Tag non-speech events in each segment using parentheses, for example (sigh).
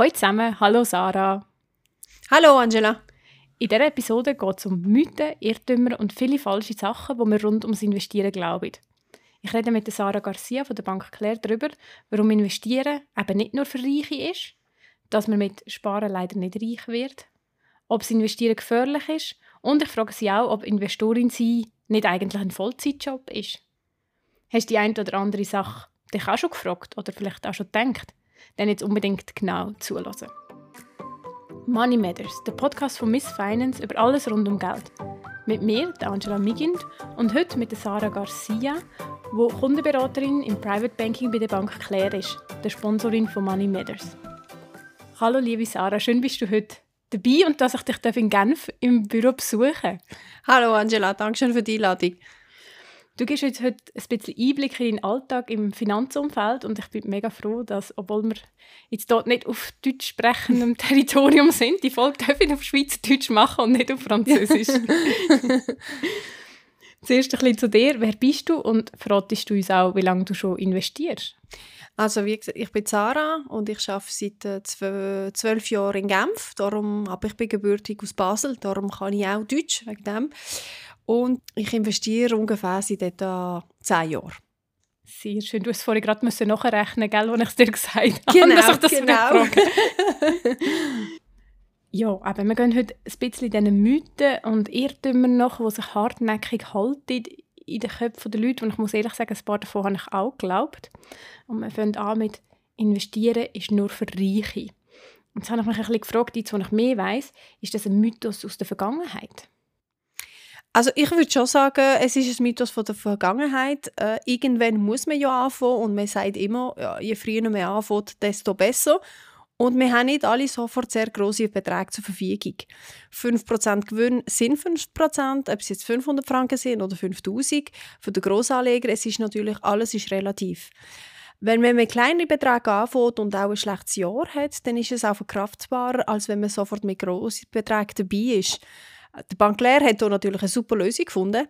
Hallo zusammen, hallo Sarah. Hallo Angela. In dieser Episode geht es um Mythen, Irrtümer und viele falsche Sachen, die wir rund ums Investieren glauben. Ich rede mit Sarah Garcia von der Bank Claire darüber, warum Investieren eben nicht nur für Reiche ist, dass man mit Sparen leider nicht reich wird, ob das Investieren gefährlich ist und ich frage sie auch, ob Investorin sein nicht eigentlich ein Vollzeitjob ist. Hast du die eine oder andere Sache dich auch schon gefragt oder vielleicht auch schon gedacht? Dann jetzt unbedingt genau zulassen. Money Matters, der Podcast von Miss Finance über alles rund um Geld. Mit mir, der Angela Migind, und heute mit der Sarah Garcia, wo Kundenberaterin im Private Banking bei der Bank Claire ist, der Sponsorin von Money Matters. Hallo liebe Sarah, schön bist du heute dabei und dass ich dich in Genf im Büro besuchen Hallo Angela, danke schön für die Einladung. Du gibst uns heute ein bisschen Einblick in deinen Alltag im Finanzumfeld und ich bin mega froh, dass, obwohl wir jetzt dort nicht auf deutsch sprechendem (laughs) Territorium sind, die Folge dürfen auf Schweizerdeutsch machen und nicht auf Französisch. (laughs) Zuerst ein bisschen zu dir. Wer bist du und verratest du uns auch, wie lange du schon investierst? Also wie gesagt, ich bin Sarah und ich arbeite seit äh, zwölf Jahren in Genf. Darum, aber ich bin gebürtig aus Basel, darum kann ich auch Deutsch wegen dem. Und ich investiere ungefähr seit etwa zehn Jahren. Sehr schön. Du hast vorhin gerade nachrechnen, gell, als ich es dir gesagt habe, genau, dass ich das genau. (laughs) ja, aber wir gehen heute ein bisschen diesen Mythen und Irrtümern nach, die sich hartnäckig halten in den Köpfen der Leute. Und ich muss ehrlich sagen, ein paar davon habe ich auch geglaubt. Und wir fangen an mit «Investieren ist nur für Reiche». Und jetzt habe ich mich ein bisschen gefragt, jetzt, wo ich mehr weiß, ist das ein Mythos aus der Vergangenheit? Also ich würde schon sagen, es ist ein Mythos von der Vergangenheit. Äh, irgendwann muss man ja anfangen und man sagt immer, ja, je früher man anfängt, desto besser. Und wir haben nicht alle sofort sehr grosse Beträge zur Verfügung. 5% Gewinn sind 5%, ob es jetzt 500 Franken sind oder 5000. Für den Grossanleger, es ist natürlich, alles ist relativ. Wenn man mit kleinen Beträgen anfängt und auch ein schlechtes Jahr hat, dann ist es auch verkraftbarer, als wenn man sofort mit grossen Beträgen dabei ist. Der Bankler hat hier natürlich eine super Lösung gefunden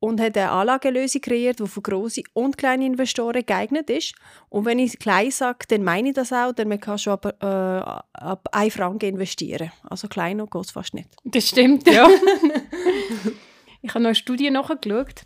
und hat eine Anlagelösung kreiert, die für grosse und kleine Investoren geeignet ist. Und wenn ich klein sage, dann meine ich das auch, denn man kann schon ab, äh, ab 1 Franken investieren. Also kleiner geht es fast nicht. Das stimmt, ja. (laughs) ich habe noch eine Studie nachgeschaut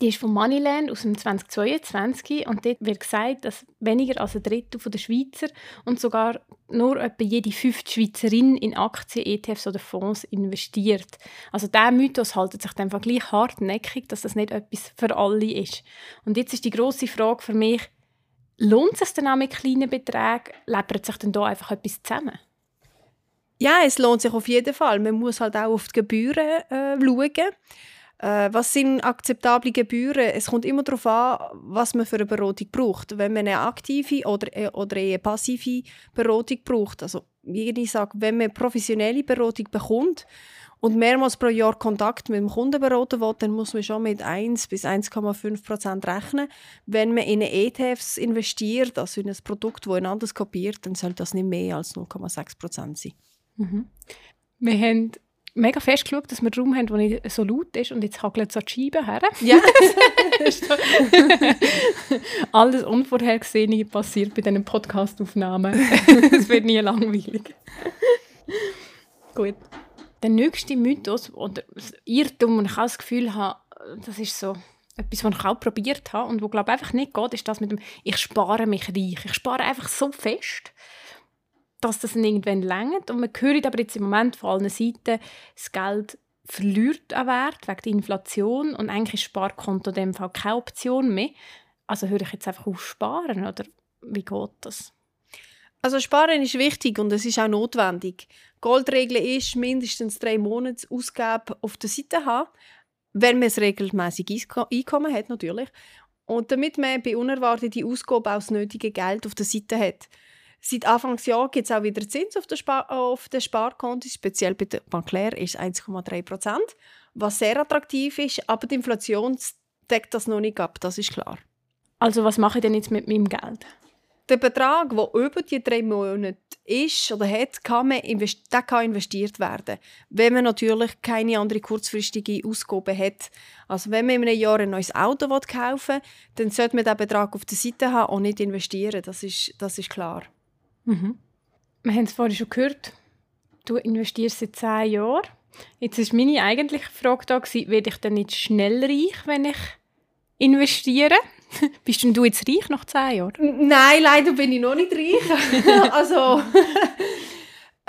die ist von Moneyland aus dem 2022 und dort wird gesagt, dass weniger als ein Drittel der Schweizer und sogar nur etwa jede fünfte Schweizerin in Aktien, ETFs oder Fonds investiert. Also der Mythos hält sich dann gleich hartnäckig, dass das nicht etwas für alle ist. Und jetzt ist die große Frage für mich, lohnt es sich denn auch mit kleinen Beträgen? Läppert sich denn da einfach etwas zusammen? Ja, es lohnt sich auf jeden Fall. Man muss halt auch auf die Gebühren äh, schauen. Äh, was sind akzeptable Gebühren? Es kommt immer darauf an, was man für eine Beratung braucht. Wenn man eine aktive oder, äh, oder eine passive Beratung braucht, also wie ich sage, wenn man professionelle Beratung bekommt und mehrmals pro Jahr Kontakt mit dem Kunden beraten will, dann muss man schon mit 1 bis 1,5 Prozent rechnen. Wenn man in ETFs investiert, also in ein Produkt, das einander kopiert, dann soll das nicht mehr als 0,6 Prozent sein. Mhm. Wir haben mega fest geschaut, dass wir Raum haben, der nicht so laut ist und jetzt hagelt so die Scheibe her. Ja. (laughs) Alles Unvorhergesehene passiert bei diesen Podcastaufnahmen. (laughs) es wird nie langweilig. Gut. Der nächste Mythos oder Irrtum, und ich auch das Gefühl habe, das ist so etwas, was ich auch probiert habe und wo glaube einfach nicht geht, ist das mit dem «Ich spare mich reich». Ich spare einfach so fest, dass das irgendwann längert. Und man hört aber jetzt im Moment von allen Seiten, das Geld verliert an Wert wegen der Inflation und eigentlich ist Sparkonto in dem Fall keine Option mehr. Also höre ich jetzt einfach auf Sparen oder wie geht das? Also Sparen ist wichtig und es ist auch notwendig. Goldregel ist mindestens drei Monate Ausgabe auf der Seite haben, wenn man es regelmäßig Einkommen hat natürlich und damit man bei unerwarteten Ausgaben auch das nötige Geld auf der Seite hat. Seit Anfangsjahr gibt es auch wieder Zins auf den, Spar auf den Sparkontos, speziell bei der Bankler ist 1,3 Prozent, was sehr attraktiv ist, aber die Inflation deckt das noch nicht ab, das ist klar. Also was mache ich denn jetzt mit meinem Geld? Der Betrag, der über die drei Monate ist oder hat, kann, man der kann investiert werden, wenn man natürlich keine andere kurzfristige Ausgabe hat. Also wenn man in einem Jahr ein neues Auto kaufen will, dann sollte man diesen Betrag auf der Seite haben und nicht investieren, das ist, das ist klar. Mhm. wir haben es vorhin schon gehört, du investierst seit zehn Jahren. Jetzt ist meine eigentliche Frage da werde ich denn nicht schnell reich, wenn ich investiere? (laughs) Bist denn du jetzt reich nach zehn Jahren? Nein, leider bin ich noch nicht reich. (laughs) also,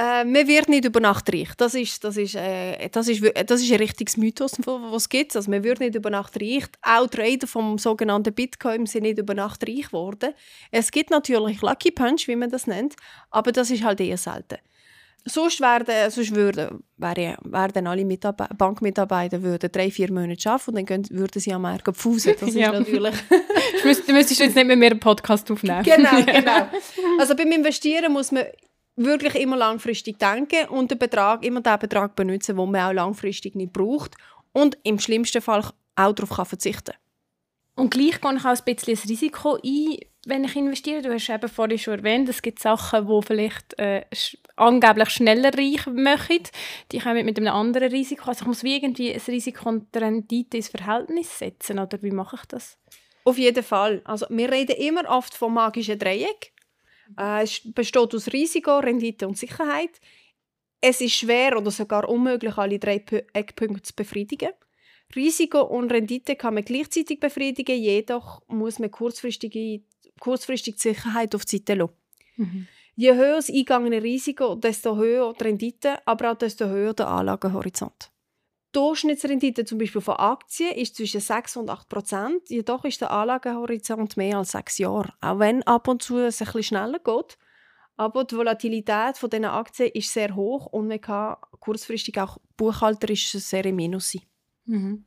äh, man wird nicht über Nacht reich. Das ist, das ist, äh, das ist, das ist ein richtiges Mythos, was es gibt. Also, man wird nicht über Nacht reich. Auch Trader vom sogenannten Bitcoin sind nicht über Nacht reich geworden. Es gibt natürlich Lucky Punch, wie man das nennt, aber das ist halt eher selten. Sonst werden, sonst würden, wären, alle Mitarbe Bankmitarbeiter würden drei, vier Monate arbeiten und dann würden sie am Markt pfusen. Das (laughs) ist ja. natürlich... (laughs) du müsstest jetzt nicht mehr einen Podcast aufnehmen. Genau, (laughs) genau. Also beim Investieren muss man wirklich immer langfristig denken und den Betrag, immer den Betrag benutzen, den man auch langfristig nicht braucht und im schlimmsten Fall auch darauf kann verzichten Und gleich gehe ich auch ein bisschen das Risiko ein, wenn ich investiere. Du hast eben vorhin schon erwähnt, es gibt Sachen, die vielleicht äh, sch angeblich schneller reich machen. Die kommen mit einem anderen Risiko. Also ich muss wie irgendwie ein Risiko und Rendite ins Verhältnis setzen, oder wie mache ich das? Auf jeden Fall. Also wir reden immer oft vom magischen Dreieck. Äh, es besteht aus Risiko, Rendite und Sicherheit. Es ist schwer oder sogar unmöglich, alle drei Eckpunkte zu befriedigen. Risiko und Rendite kann man gleichzeitig befriedigen, jedoch muss man kurzfristige, kurzfristig die Sicherheit auf die Seite lassen. Mhm. Je höher das eingegangene Risiko, desto höher die Rendite, aber auch desto höher der Anlagehorizont. Die Durchschnittsrendite zum Beispiel von Aktien ist zwischen 6 und 8 Prozent. Jedoch ist der Anlagehorizont mehr als sechs Jahre. Auch wenn ab und zu es ein bisschen schneller geht. Aber die Volatilität von diesen Aktien ist sehr hoch und man kann kurzfristig auch buchhalterisch sehr im Minus sein. Mhm.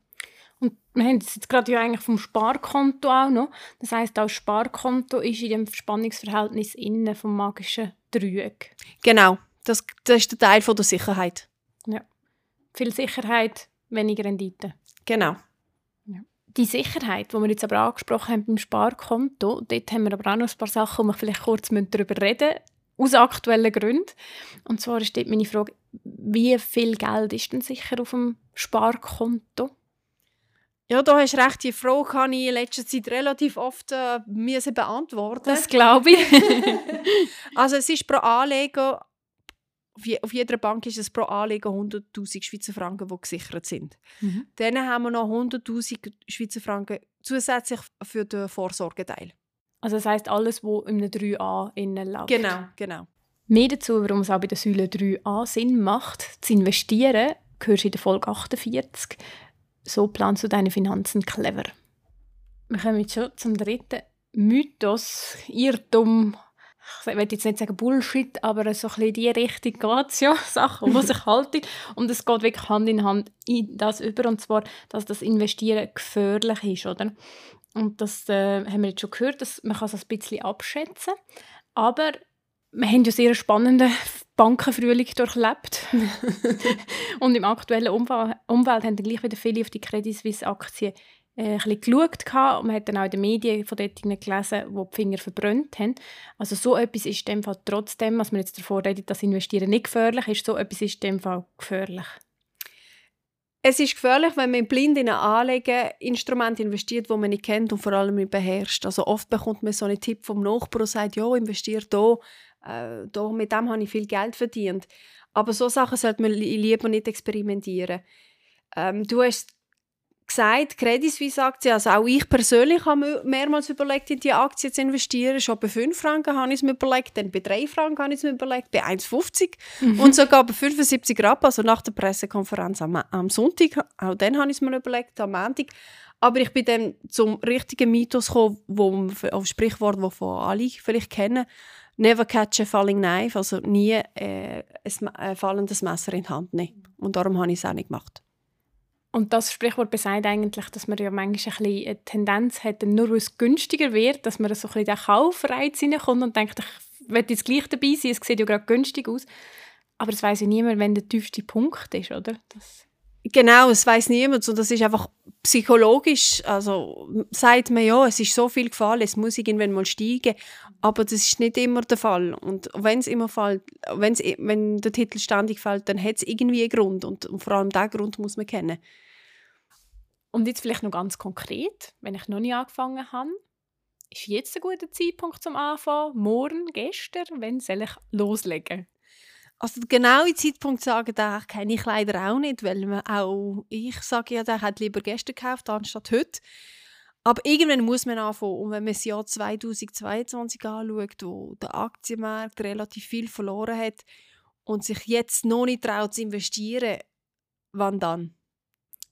Und wir haben jetzt gerade ja eigentlich vom Sparkonto auch noch. Das heißt, auch das Sparkonto ist in dem Spannungsverhältnis innen vom magischen Dreieck. Genau, das, das ist der Teil von der Sicherheit. Viel Sicherheit, weniger Rendite. Genau. Ja. Die Sicherheit, die wir jetzt aber angesprochen haben beim Sparkonto, dort haben wir aber auch noch ein paar Sachen, wo wir vielleicht kurz darüber reden müssen, aus aktuellen Gründen. Und zwar steht meine Frage, wie viel Geld ist denn sicher auf dem Sparkonto? Ja, da hast recht. Die Frage kann ich in letzter Zeit relativ oft äh, beantworten. Das glaube ich. (laughs) (laughs) also es ist pro Anleger auf jeder Bank ist es pro Anleger 100'000 Schweizer Franken, die gesichert sind. Mhm. Dann haben wir noch 100'000 Schweizer Franken zusätzlich für den Vorsorgeteil. Also das heisst alles, was in einem 3a innen läuft? Genau, genau. Mehr dazu, warum es auch bei der Säule 3a Sinn macht, zu investieren, hörst du in der Folge 48. So planst du deine Finanzen clever. Wir kommen jetzt schon zum dritten Mythos, Irrtum, ich will jetzt nicht sagen Bullshit, aber so ein bisschen in die Richtung geht es ja, (laughs) Sachen, die sich halten. Und es geht wirklich Hand in Hand in das über, und zwar, dass das Investieren gefährlich ist, oder? Und das äh, haben wir jetzt schon gehört, dass man kann es ein bisschen abschätzen aber wir haben ja sehr einen spannenden Bankenfrühling durchlebt. (laughs) und im aktuellen Umfeld, Umfeld haben dann gleich wieder viele auf die Credit Suisse Aktien äh, ein bisschen geschaut und man hat dann auch in den Medien von dort gelesen, wo die Finger verbrannt haben. Also so etwas ist in dem Fall trotzdem, was man jetzt davor redet, dass Investieren nicht gefährlich ist, so etwas ist in dem Fall gefährlich. Es ist gefährlich, wenn man blind in ein Anlegeinstrument investiert, das man nicht kennt und vor allem nicht beherrscht. Also oft bekommt man so einen Tipp vom Nachbarn und sagt, ja, investiere hier, äh, da, mit dem habe ich viel Geld verdient. Aber so Sachen sollte man lieber nicht experimentieren. Ähm, du hast gesagt, Credit Suisse Aktien, also auch ich persönlich habe mehrmals überlegt, in diese Aktien zu investieren. Schon bei 5 Franken habe ich es mir überlegt, dann bei 3 Franken habe ich es mir überlegt, bei 1,50 mhm. und sogar bei 75 Rappen, also nach der Pressekonferenz am, am Sonntag, auch dann habe ich es mir überlegt, am Montag. Aber ich bin dann zum richtigen Mythos gekommen, wo, auf Sprichwort, das von alle vielleicht kennen, Never catch a falling knife, also nie äh, ein fallendes Messer in die Hand nehmen. Und darum habe ich es auch nicht gemacht. Und das Sprichwort besagt eigentlich, dass man ja manchmal ein eine Tendenz hat, nur weil es günstiger wird, dass man so ein bisschen den Kaufreiz hineinkommt und denkt, ich will jetzt gleich dabei sein, es sieht ja gerade günstig aus. Aber es weiß ja niemand, wenn der tiefste Punkt ist, oder? Das genau, es weiß niemand. Und das ist einfach psychologisch. Also sagt man ja, es ist so viel gefallen, es muss irgendwann mal steigen. Aber das ist nicht immer der Fall. Und wenn es immer fällt, wenn's, wenn der Titel ständig fällt, dann hat es irgendwie einen Grund. Und, und vor allem diesen Grund muss man kennen. Und jetzt vielleicht noch ganz konkret, wenn ich noch nie angefangen habe. ist jetzt ein guter Zeitpunkt zum Anfangen? Morgen, gestern? Wann soll ich loslegen? Also den genauen Zeitpunkt sagen, da kenne ich leider auch nicht, weil man auch ich sage ja, der hat lieber gestern gekauft anstatt heute. Aber irgendwann muss man anfangen. Und wenn man das Jahr 2022 anschaut, wo der Aktienmarkt relativ viel verloren hat und sich jetzt noch nicht traut zu investieren, wann dann?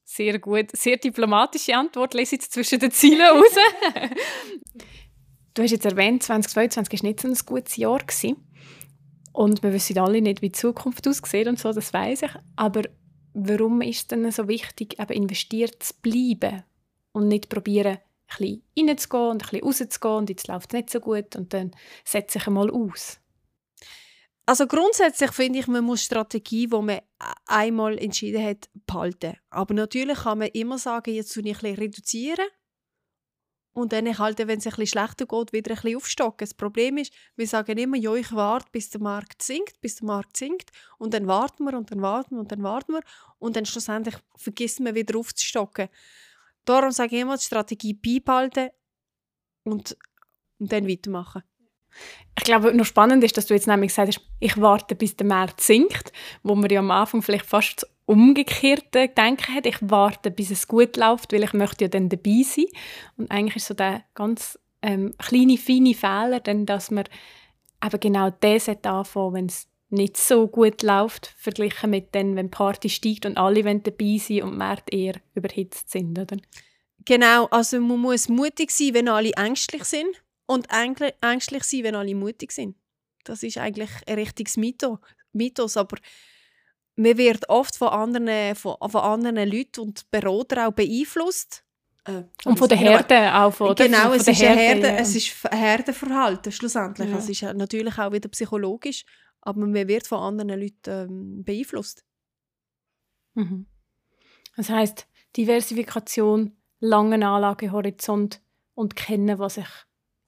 Sehr gut. Sehr diplomatische Antwort. Lese jetzt zwischen den Zielen raus. (laughs) du hast jetzt erwähnt, 2022 war nicht so ein gutes Jahr. Gewesen. Und wir wissen alle nicht, wie die Zukunft aussieht und so, das weiß ich. Aber warum ist es denn so wichtig, eben investiert zu bleiben und nicht probieren, ein bisschen reinzugehen und ein bisschen rauszugehen und jetzt läuft es nicht so gut und dann setze ich einmal aus? Also grundsätzlich finde ich, man muss Strategie, die man einmal entschieden hat, behalten. Aber natürlich kann man immer sagen, jetzt tue ich ein bisschen reduzieren und dann halt, wenn es ein schlechter geht, wieder ein bisschen aufstocken. Das Problem ist, wir sagen immer, ja, ich warte, bis der Markt sinkt, bis der Markt sinkt und dann warten wir und dann warten wir und dann warten wir und dann schlussendlich vergessen wir wieder aufzustocken. Darum sage ich immer, die Strategie beibehalten und, und dann weitermachen. Ich glaube, noch spannend ist, dass du jetzt nämlich gesagt hast, ich warte, bis der Markt sinkt, wo man ja am Anfang vielleicht fast umgekehrte Denken hat. Ich warte, bis es gut läuft, weil ich möchte ja dann dabei sein. Und eigentlich ist so der ganz ähm, kleine, feine Fehler, dann, dass man eben genau das anfangen wenn es nicht so gut läuft, verglichen mit dann, wenn die Party steigt und alle wollen dabei sein und Märkte eher überhitzt sind, oder? Genau, also man muss mutig sein, wenn alle ängstlich sind und ängstlich sein, wenn alle mutig sind. Das ist eigentlich ein richtiges Mythos, aber man wird oft von anderen, von, von anderen Leuten und Beratern auch beeinflusst. Äh, und von der Herde auch. Von, genau, von es, ist Herde, Herde, ja. es ist Herdenverhalten schlussendlich. Ja. Es ist natürlich auch wieder psychologisch, aber man wird von anderen Leuten ähm, beeinflusst. Mhm. Das heißt Diversifikation, langen Anlagehorizont und kennen, was ich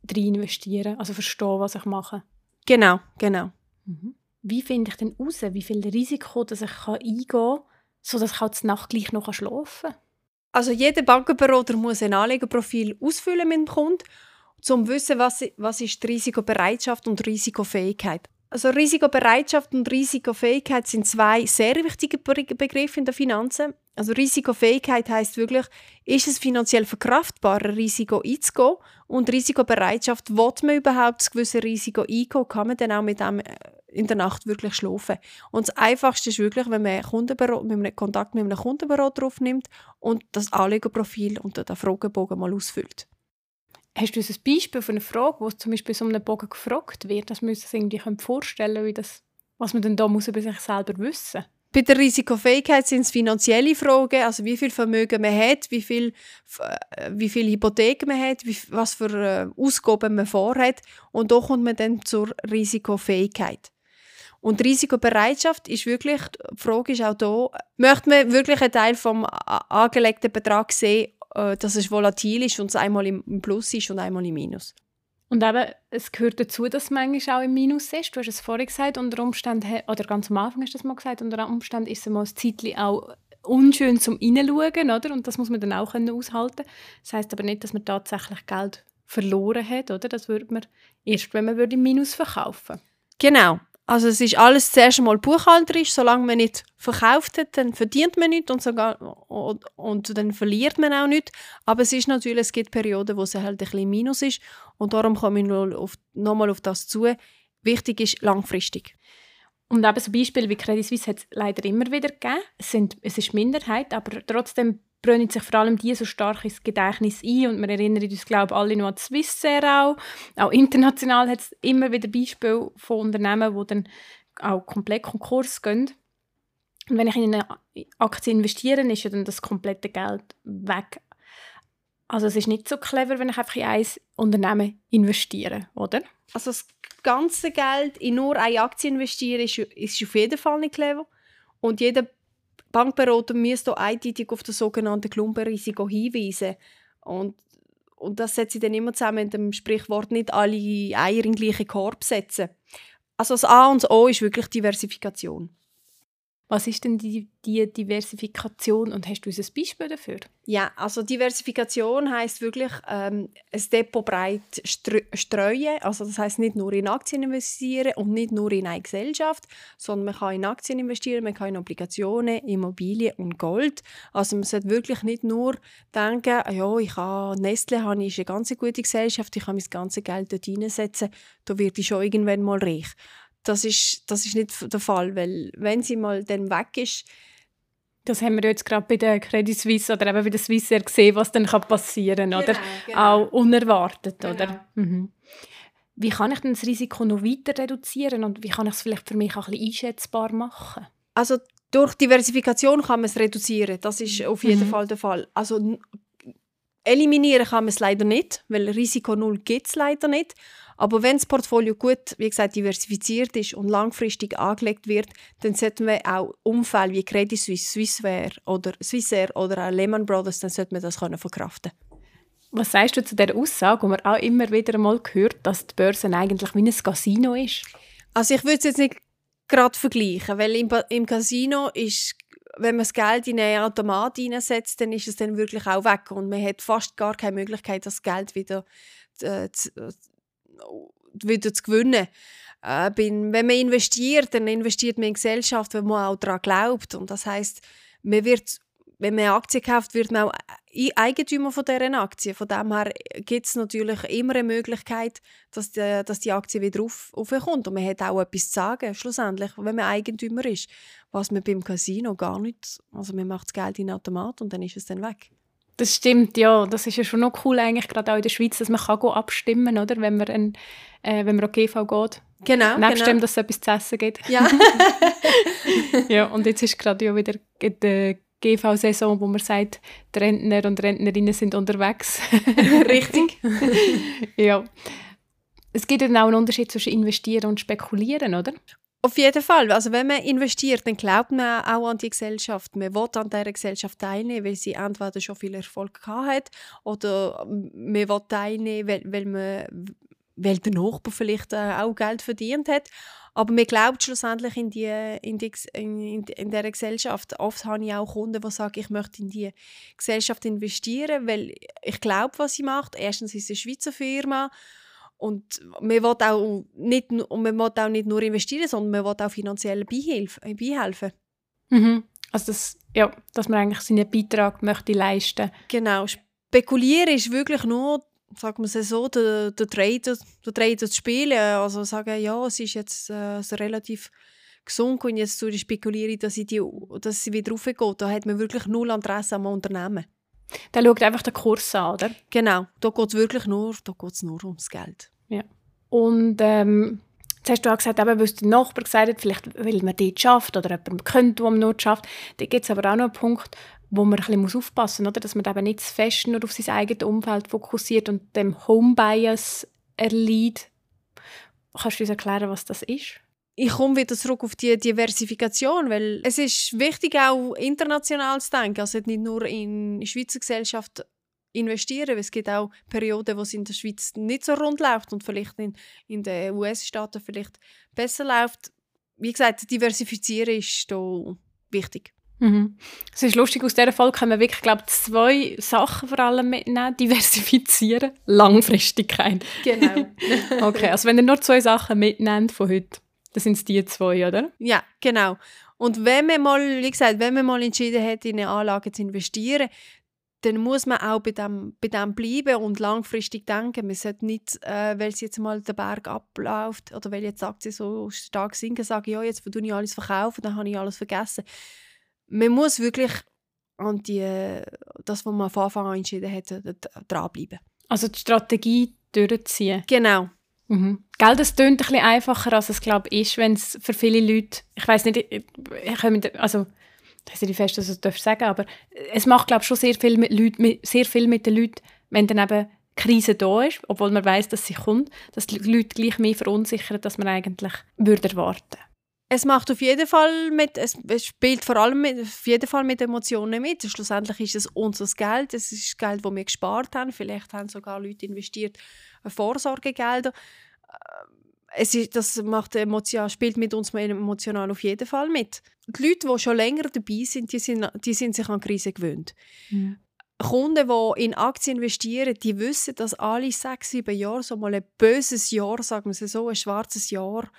drin investiere, also verstehen, was ich mache. Genau, genau. Mhm wie finde ich denn heraus, wie viel Risiko dass ich eingehen kann, sodass ich halt Nacht gleich noch schlafen kann? Also jeder Bankenberater muss ein Anlegerprofil ausfüllen mit dem Kunden, um zu wissen, was, was ist die Risikobereitschaft und Risikofähigkeit. Also Risikobereitschaft und Risikofähigkeit sind zwei sehr wichtige Begriffe in der Finanzen. Also Risikofähigkeit heißt wirklich, ist es finanziell verkraftbar, ein Risiko einzugehen? Und Risikobereitschaft, will man überhaupt das gewisse Risiko eingehen? Kann man dann auch mit dem äh, in der Nacht wirklich schlafen? Und das Einfachste ist wirklich, wenn man mit einem Kontakt mit einem Kundenberater aufnimmt und das Anlegerprofil unter den Fragebogen mal ausfüllt. Hast du ein Beispiel von einer Frage, wo zum Beispiel so einem Bogen gefragt wird, dass wir uns das irgendwie vorstellen wie das, was man dann da muss über sich selber wissen bei der Risikofähigkeit sind es finanzielle Fragen, also wie viel Vermögen man hat, wie viel, äh, wie viel Hypothek man hat, wie, was für äh, Ausgaben man vorhat. Und da kommt man dann zur Risikofähigkeit. Und Risikobereitschaft ist wirklich, die Frage ist auch da, möchte man wirklich einen Teil vom angelegten Betrag sehen, äh, dass es volatil ist und es einmal im Plus ist und einmal im Minus. Und eben, es gehört dazu, dass es manchmal auch im Minus ist. Du hast es vorhin gesagt, unter Umständen, oder ganz am Anfang hast du das mal gesagt, unter Umständen ist es mal ein Zeitchen auch unschön zum Reinschauen, oder? Und das muss man dann auch können aushalten Das heißt aber nicht, dass man tatsächlich Geld verloren hat, oder? Das würde man erst, wenn man im Minus verkaufen Genau. Also es ist alles zuerst einmal buchhalterisch, solange man nicht verkauft hat, dann verdient man nicht und, sogar, und, und dann verliert man auch nicht. Aber es ist natürlich, es gibt Perioden, wo es halt ein bisschen Minus ist und darum komme ich noch, auf, noch mal auf das zu. Wichtig ist langfristig. Und eben so Beispiele wie Credit Suisse hat es leider immer wieder gegeben. Es, sind, es ist Minderheit, aber trotzdem brennen sich vor allem die so stark ins Gedächtnis ein und wir erinnern uns, glaube ich, alle noch an Swissair auch. Auch international hat es immer wieder Beispiele von Unternehmen, die dann auch komplett Konkurs gehen. Und wenn ich in eine Aktie investiere, ist ja dann das komplette Geld weg. Also es ist nicht so clever, wenn ich einfach in ein Unternehmen investiere, oder? Also das ganze Geld in nur eine Aktie investieren, ist, ist auf jeden Fall nicht clever. Und jeder Bankberater müsste eindeutig auf das sogenannte Klumpenrisiko hinweisen. Und, und das setze ich dann immer zusammen mit dem Sprichwort nicht alle Eier in den gleichen Korb setzen. Also das A und das O ist wirklich Diversifikation. Was ist denn die, die Diversifikation und hast du ein Beispiel dafür? Ja, also Diversifikation heißt wirklich ähm, ein Depot breit streuen. Also das heißt nicht nur in Aktien investieren und nicht nur in eine Gesellschaft, sondern man kann in Aktien investieren, man kann in Obligationen, Immobilien und Gold. Also man sollte wirklich nicht nur denken, ah ja, ich habe Nestle, habe ich eine ganz gute Gesellschaft, ich kann mein ganzes Geld dort reinsetzen, da werde ich schon irgendwann mal reich das ist, das ist nicht der Fall, weil wenn sie mal dann weg ist, das haben wir jetzt gerade bei der Credit Suisse oder eben bei der Swissair gesehen, was dann passieren kann, genau, Genau. Auch unerwartet, genau. oder? Mhm. Wie kann ich denn das Risiko noch weiter reduzieren und wie kann ich es vielleicht für mich auch ein bisschen einschätzbar machen? Also durch Diversifikation kann man es reduzieren, das ist auf jeden mhm. Fall der Fall. Also eliminieren kann man es leider nicht, weil Risiko null gibt es leider nicht. Aber wenn das Portfolio gut, wie gesagt, diversifiziert ist und langfristig angelegt wird, dann sollten wir auch Umfälle wie Credit Suisse, Swissair oder Swissair oder auch Lehman Brothers, dann sollte man das können verkraften. Was sagst du zu der Aussage, wo man auch immer wieder mal hört, dass die Börse eigentlich wie ein Casino ist? Also ich würde es jetzt nicht gerade vergleichen, weil im, im Casino ist wenn man das Geld in einen Automat einsetzt, dann ist es dann wirklich auch weg und man hat fast gar keine Möglichkeit, das Geld wieder äh, zu, wieder zu gewinnen. Äh, bin, wenn man investiert, dann investiert man in Gesellschaft, wenn man auch daran glaubt. Und das heißt, man wird, wenn man eine Aktie kauft, wird man auch Eigentümer von dieser Aktie. Von dem her gibt es natürlich immer eine Möglichkeit, dass die, dass die Aktie wieder auf, aufkommt. Und man hat auch etwas zu sagen, schlussendlich, wenn man Eigentümer ist. Was man beim Casino gar nicht, also man macht das Geld in den Automat und dann ist es dann weg. Das stimmt, ja. Das ist ja schon noch cool eigentlich, gerade auch in der Schweiz, dass man kann abstimmen kann, wenn man, ein, äh, wenn man an GV geht. Genau, Nebst genau. dem, dass es etwas zu essen gibt. Ja. (laughs) ja, und jetzt ist gerade ja wieder die GV-Saison, wo man sagt, die Rentner und Rentnerinnen sind unterwegs. (laughs) Richtig. (laughs) ja. Es gibt dann auch einen Unterschied zwischen investieren und spekulieren, oder? Auf jeden Fall. Also wenn man investiert, dann glaubt man auch an die Gesellschaft. Man will an dieser Gesellschaft teilnehmen, weil sie entweder schon viel Erfolg hat oder man will teilnehmen, weil, weil, man, weil der Nachbar vielleicht äh, auch Geld verdient hat. Aber man glaubt schlussendlich in, die, in, die, in, in dieser Gesellschaft. Oft habe ich auch Kunden, die sagen, ich möchte in diese Gesellschaft investieren, weil ich glaube, was sie macht. Erstens ist es eine Schweizer Firma und man will auch nicht, und man will auch nicht nur investieren, sondern man will auch finanziell beihelfen. Mhm. Also das, ja, dass man eigentlich seinen Beitrag möchte leisten Genau. Spekulieren ist wirklich nur, sagen wir es so, der, der, Trader, der Trader zu spielen. Also sagen, ja, es ist jetzt äh, relativ gesunken und jetzt spekuliere ich, dass, ich die, dass sie wieder raufgeht. Da hat man wirklich null Interesse am Unternehmen. Da schaut einfach den Kurs an, oder? Genau, da geht es wirklich nur, da geht's nur ums Geld. Ja. Und ähm, jetzt hast du auch gesagt, eben, weil der Nachbar gesagt hat, vielleicht weil man dort schafft oder jemand könnte, wo man nur schafft. Da gibt es aber auch noch einen Punkt, wo man ein bisschen aufpassen muss, oder? dass man eben nicht zu fest nur auf sein eigenes Umfeld fokussiert und dem Home-Bias erleidet. Kannst du uns erklären, was das ist? Ich komme wieder zurück auf die Diversifikation, weil es ist wichtig, auch international zu denken. Also nicht nur in die Schweizer Gesellschaft investieren, weil es gibt auch Perioden, wo es in der Schweiz nicht so rund läuft und vielleicht in, in den US-Staaten vielleicht besser läuft. Wie gesagt, diversifizieren ist da wichtig. Mhm. Es ist lustig, aus dieser Folge können wir wirklich, glaube zwei Sachen vor allem mitnehmen. Diversifizieren, Langfristigkeit. Genau. (laughs) okay, also wenn ihr nur zwei Sachen mitnehmt von heute, das sind die zwei, oder? Ja, genau. Und wenn man mal, wie gesagt, wenn man mal entschieden hat, in eine Anlage zu investieren, dann muss man auch bei dem, bei dem bleiben und langfristig denken. Man sollte nicht, äh, weil es jetzt mal der Berg abläuft oder weil jetzt Aktien so stark sinken, sagen, ja, jetzt tue ich alles verkaufen, dann habe ich alles vergessen. Man muss wirklich an die, das, was man von Anfang an entschieden hat, dranbleiben. Also die Strategie durchziehen. Genau. Mhm. Gell, das klingt ein bisschen einfacher, als es glaube ist, wenn es für viele Leute, ich weiß nicht, ich, ich, also ich weiß nicht, fest das ich sagen aber es macht glaube schon sehr viel mit, Leuten, sehr viel mit den Leuten, wenn dann eben Krise da ist, obwohl man weiß, dass sie kommt, dass die Leute gleich mehr verunsichern, dass man eigentlich würde erwarten. Es macht auf jeden Fall mit, es, spielt vor allem mit, auf jeden Fall mit Emotionen mit. Schlussendlich ist es unser Geld, es ist Geld, das wir gespart haben. Vielleicht haben sogar Leute investiert Vorsorgegelder. es ist, das macht emotion, spielt mit uns emotional auf jeden Fall mit. Die Leute, die schon länger dabei sind, die sind, die sind sich an Krise gewöhnt. Mhm. Kunden, die in Aktien investieren, die wissen, dass alle sechs, sieben Jahre so mal ein böses Jahr, sagen wir so, ein schwarzes Jahr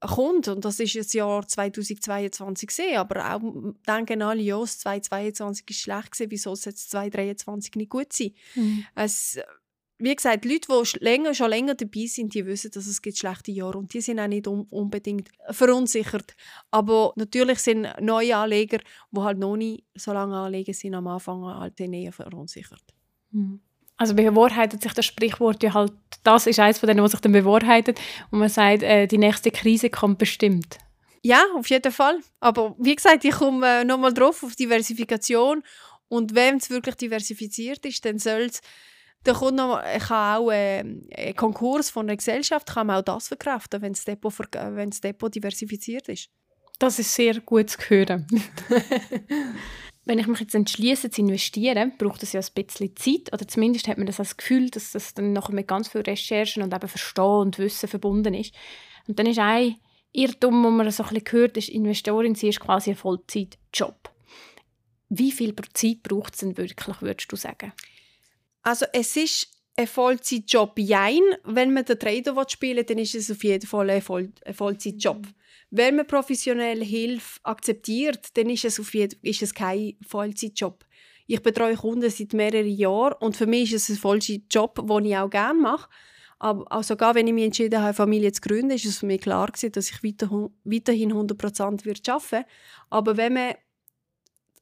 kommt. Und das ist das Jahr 2022 gesehen. Aber auch denken alle, ja, 2022 ist schlecht gewesen, wieso soll es 2023 nicht gut sein? Mhm. Es, wie gesagt, Leute, die länger, schon länger dabei sind, die wissen, dass es gibt schlechte Jahre und die sind auch nicht un unbedingt verunsichert. Aber natürlich sind neue Anleger, die halt noch nicht so lange anlegen sind, am Anfang halt eher verunsichert. Mhm. Also bewahrheitet sich das Sprichwort ja halt, das ist eines von denen, was sich dann bewahrheitet und man sagt, äh, die nächste Krise kommt bestimmt. Ja, auf jeden Fall. Aber wie gesagt, ich komme äh, nochmal drauf auf Diversifikation und wenn es wirklich diversifiziert ist, dann soll es dann kommt noch, kann auch äh, ein Konkurs von einer Gesellschaft kann man auch das verkraften, wenn das Depot, wenn das Depot diversifiziert ist. Das ist sehr gut zu hören. (laughs) wenn ich mich jetzt entschließe zu investieren, braucht es ja ein bisschen Zeit oder zumindest hat man das, das Gefühl, dass das dann noch mit ganz viel Recherchen und eben Verstehen und Wissen verbunden ist. Und dann ist ein Irrtum, wo man so ein bisschen hört, ist, Investorin sie ist quasi ein Vollzeitjob. Wie viel Zeit braucht es denn wirklich, würdest du sagen? Also es ist ein Vollzeitjob, jein. Wenn man den Trader spielen will, dann ist es auf jeden Fall ein, Voll ein Vollzeitjob. Mhm. Wenn man professionelle Hilfe akzeptiert, dann ist es, auf jeden, ist es kein Vollzeitjob. Ich betreue Kunden seit mehreren Jahren und für mich ist es ein Vollzeitjob, den ich auch gerne mache. Aber auch sogar wenn ich mich entschieden habe, eine Familie zu gründen, ist es für mich klar gewesen, dass ich weiter, weiterhin 100% arbeiten werde. Aber wenn man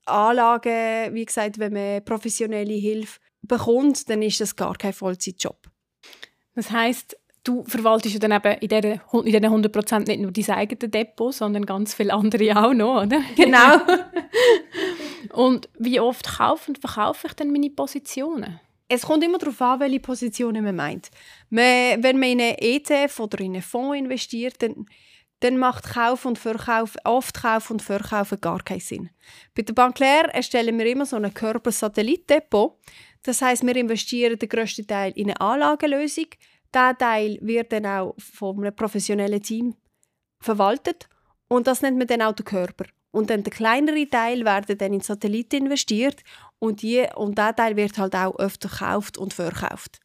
Anlagen, wie gesagt, wenn man professionelle Hilfe bekommt, dann ist das gar kein Vollzeitjob. Das heißt, du verwaltest ja dann eben in diesen, in diesen 100 nicht nur dein eigenes Depot, sondern ganz viele andere auch noch, oder? (laughs) Genau. und wie oft kaufe und verkaufe ich dann meine Positionen? Es kommt immer darauf an, welche Positionen man meint. Man, wenn man in einen ETF oder in einen Fonds investiert, dann, dann macht Kauf und Verkauf, oft Kauf und Verkaufen gar keinen Sinn. Bei der Bank Leer erstellen wir immer so ein Körpersatellitdepot. Das heißt, wir investieren den grössten Teil in eine Anlagelösung. Dieser Teil wird dann auch von einem professionellen Team verwaltet und das nennt man dann auch den Körper. Und dann der kleinere Teil werden dann in Satelliten investiert und, die, und dieser Teil wird halt auch öfter gekauft und verkauft.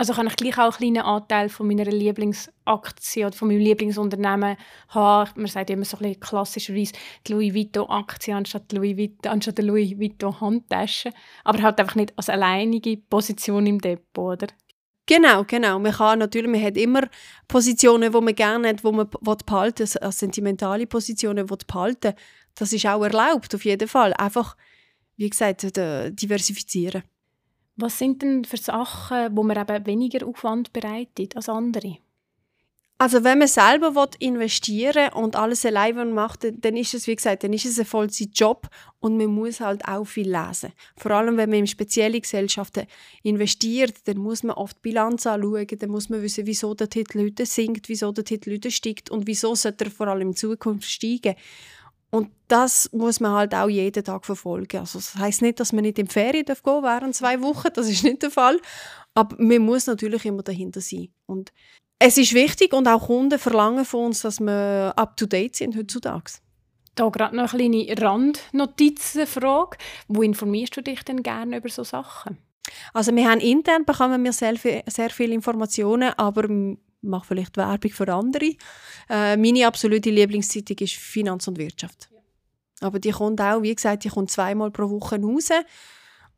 Also kann ich gleich auch einen kleinen Anteil von meiner Lieblingsaktie oder von meinem Lieblingsunternehmen haben. Man sagt immer so ein bisschen klassischerweise die Louis Vuitton-Aktie anstatt, Louis anstatt der Louis Vuitton-Handtasche. Aber halt einfach nicht als alleinige Position im Depot, oder? Genau, genau. Man kann natürlich, man hat immer Positionen, die man gerne hat, die man behalten will, also sentimentale Positionen, die man behalten Das ist auch erlaubt, auf jeden Fall. Einfach, wie gesagt, diversifizieren. Was sind denn für Sachen, wo man eben weniger Aufwand bereitet als andere? Also wenn man selber investieren will und alles alleine macht, dann ist es, wie gesagt, dann ist es ein Vollzeitjob und man muss halt auch viel lesen. Vor allem, wenn man in spezielle Gesellschaften investiert, dann muss man oft Bilanz anschauen, dann muss man wissen, wieso der Titel heute sinkt, wieso der Titel heute steigt und wieso sollte er vor allem in Zukunft steigen. Und das muss man halt auch jeden Tag verfolgen. Also das heißt nicht, dass man nicht in die Ferien gehen darf während zwei Wochen, das ist nicht der Fall. Aber man muss natürlich immer dahinter sein. Und es ist wichtig und auch Kunden verlangen von uns, dass wir up-to-date sind heutzutage. Da gerade noch eine kleine Randnotizenfrage. Wo informierst du dich denn gerne über so Sachen? Also wir haben intern bekommen wir sehr, viel, sehr viele Informationen, aber mache vielleicht Werbung für andere. Äh, meine absolute Lieblingszeitung ist Finanz und Wirtschaft. Aber die kommt auch, wie gesagt, die kommt zweimal pro Woche raus.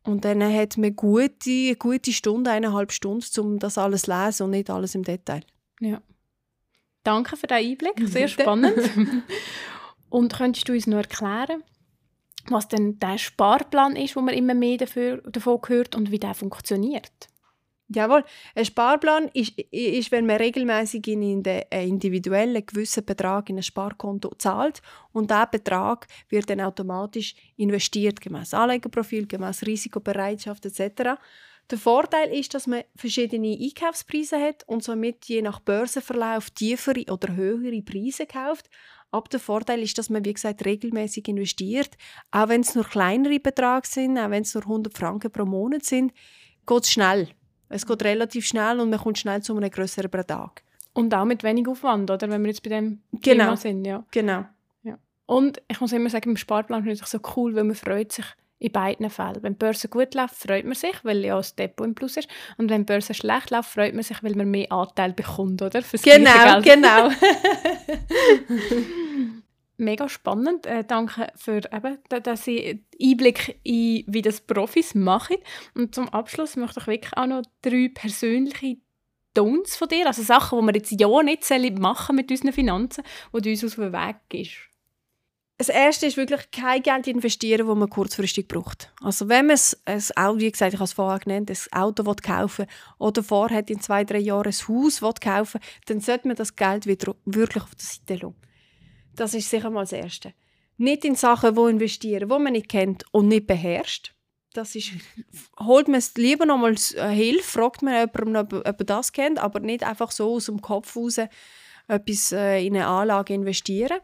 Und dann hat man gute, eine gute Stunde, eineinhalb Stunden, um das alles zu lesen und nicht alles im Detail. Ja. Danke für den Einblick, sehr spannend. (laughs) und könntest du uns noch erklären, was denn der Sparplan ist, wo man immer mehr dafür, davon hört und wie der funktioniert? Jawohl, ein Sparplan ist, ist wenn man regelmäßig in einen individuellen gewissen Betrag in ein Sparkonto zahlt und dieser Betrag wird dann automatisch investiert, gemäß Anlegerprofil, gemäß Risikobereitschaft etc. Der Vorteil ist, dass man verschiedene Einkaufspreise hat und somit je nach Börsenverlauf tiefere oder höhere Preise kauft. Aber der Vorteil ist, dass man, wie gesagt, regelmäßig investiert. Auch wenn es nur kleinere Beträge sind, auch wenn es nur 100 Franken pro Monat sind, geht es schnell. Es geht relativ schnell und man kommt schnell zu einem größeren Betrag. Und auch mit wenig Aufwand, oder? Wenn wir jetzt bei dem Genau. Thema sind, ja. Genau. Und ich muss immer sagen, im Sparplan finde ich so cool, weil man freut sich in beiden Fällen. Wenn die Börse gut läuft, freut man sich, weil ja das Depot im Plus ist. Und wenn die Börse schlecht läuft, freut man sich, weil man mehr Anteil bekommt, oder? Fürs Genau, genau. (laughs) Mega spannend. Äh, danke für eben, da- dass Sie Einblick in, wie das Profis machen. Und zum Abschluss möchte ich wirklich auch noch drei persönliche Don'ts von dir, also Sachen, die wir jetzt ja nicht machen mit unseren Finanzen, die du uns aus dem Weg gibst. Das erste ist wirklich kein Geld investieren, das man kurzfristig braucht. Also wenn man es- ein Auto, wie gesagt, ich habe es vorher genannt, ein Auto will kaufen oder vorhat in zwei, drei Jahren ein Haus will kaufen, dann sollte man das Geld wieder wirklich auf der Seite lassen. Das ist sicher mal das Erste. Nicht in Sachen, wo investieren, wo man nicht kennt und nicht beherrscht. Das ist, (laughs) holt man es lieber noch mal äh, Hilfe, fragt man jemanden, ob, ob er das kennt, aber nicht einfach so aus dem Kopf raus etwas äh, in eine Anlage investieren.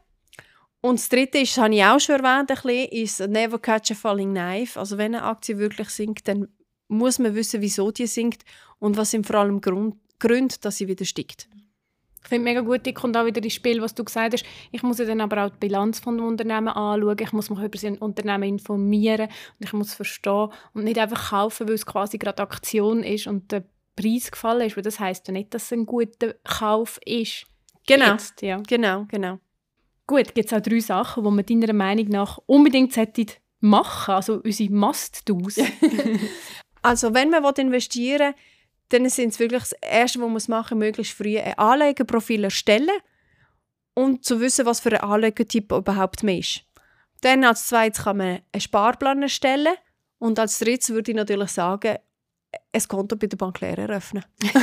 Und das dritte ist, das habe ich auch schon erwähnt, ein bisschen, ist «Never catch a falling knife». Also wenn eine Aktie wirklich sinkt, dann muss man wissen, wieso die sinkt und was sind vor allem Grund, Gründe, dass sie wieder steigt. Ich finde mega gut, ich kommt auch wieder ins Spiel, was du gesagt hast. Ich muss ja dann aber auch die Bilanz von dem Unternehmen anschauen. Ich muss mich über sein Unternehmen informieren und ich muss verstehen und nicht einfach kaufen, weil es quasi gerade Aktion ist und der Preis gefallen ist, weil das heisst ja nicht, dass es ein guter Kauf ist. Genau, Jetzt, ja. genau, genau. Gut, gibt es auch drei Sachen, die man deiner Meinung nach unbedingt machen also unsere Must-Dos. (laughs) Also wenn man investieren will, dann sind es wirklich das Erste, was man machen muss, möglichst früh ein Anlegerprofil erstellen und zu wissen, was für ein Anlegertyp überhaupt man ist. Dann als zweites kann man einen Sparplan erstellen und als drittes würde ich natürlich sagen, ein Konto bei der Bank Lehr eröffnen. (laughs)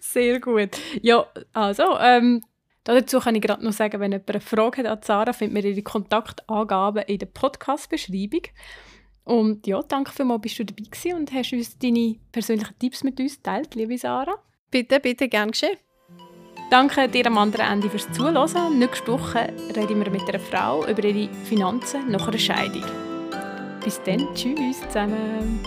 Sehr gut. Ja, also, ähm, dazu kann ich gerade noch sagen, wenn jemand eine Frage hat an Sarah, findet man ihre Kontaktangaben in der Podcast-Beschreibung. Und ja, danke vielmals, bist du dabei gewesen und hast uns deine persönlichen Tipps mit uns geteilt, liebe Sarah. Bitte, bitte, gern geschehen. Danke dir am anderen Ende fürs Zuhören. Nächste Woche reden wir mit einer Frau über ihre Finanzen nach einer Scheidung. Bis dann, tschüss zusammen.